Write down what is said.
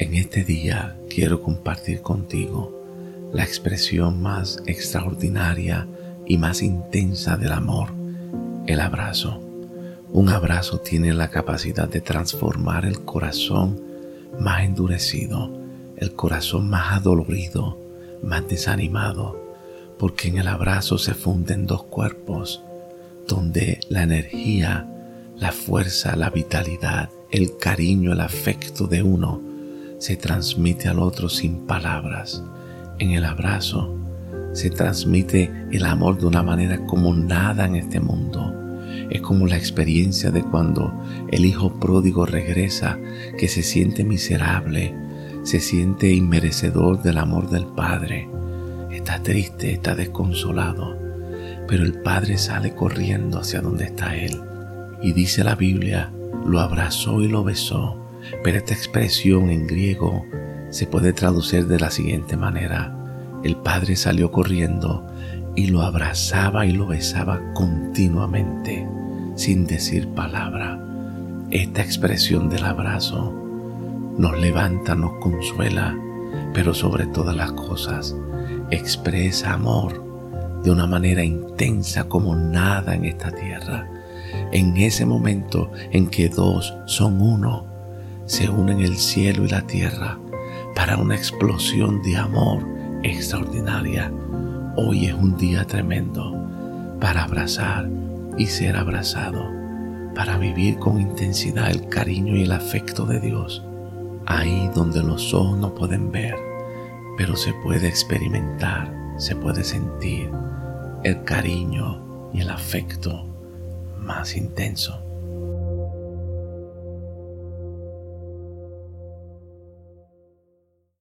En este día quiero compartir contigo la expresión más extraordinaria y más intensa del amor, el abrazo. Un abrazo tiene la capacidad de transformar el corazón más endurecido, el corazón más adolorido, más desanimado, porque en el abrazo se funden dos cuerpos, donde la energía, la fuerza, la vitalidad, el cariño, el afecto de uno se transmite al otro sin palabras. En el abrazo se transmite el amor de una manera como nada en este mundo. Es como la experiencia de cuando el hijo pródigo regresa, que se siente miserable, se siente inmerecedor del amor del Padre. Está triste, está desconsolado, pero el Padre sale corriendo hacia donde está Él. Y dice la Biblia, lo abrazó y lo besó pero esta expresión en griego se puede traducir de la siguiente manera. El padre salió corriendo y lo abrazaba y lo besaba continuamente, sin decir palabra. Esta expresión del abrazo nos levanta, nos consuela, pero sobre todas las cosas expresa amor de una manera intensa como nada en esta tierra. En ese momento en que dos son uno, se unen el cielo y la tierra para una explosión de amor extraordinaria. Hoy es un día tremendo para abrazar y ser abrazado, para vivir con intensidad el cariño y el afecto de Dios, ahí donde los ojos no pueden ver, pero se puede experimentar, se puede sentir el cariño y el afecto más intenso.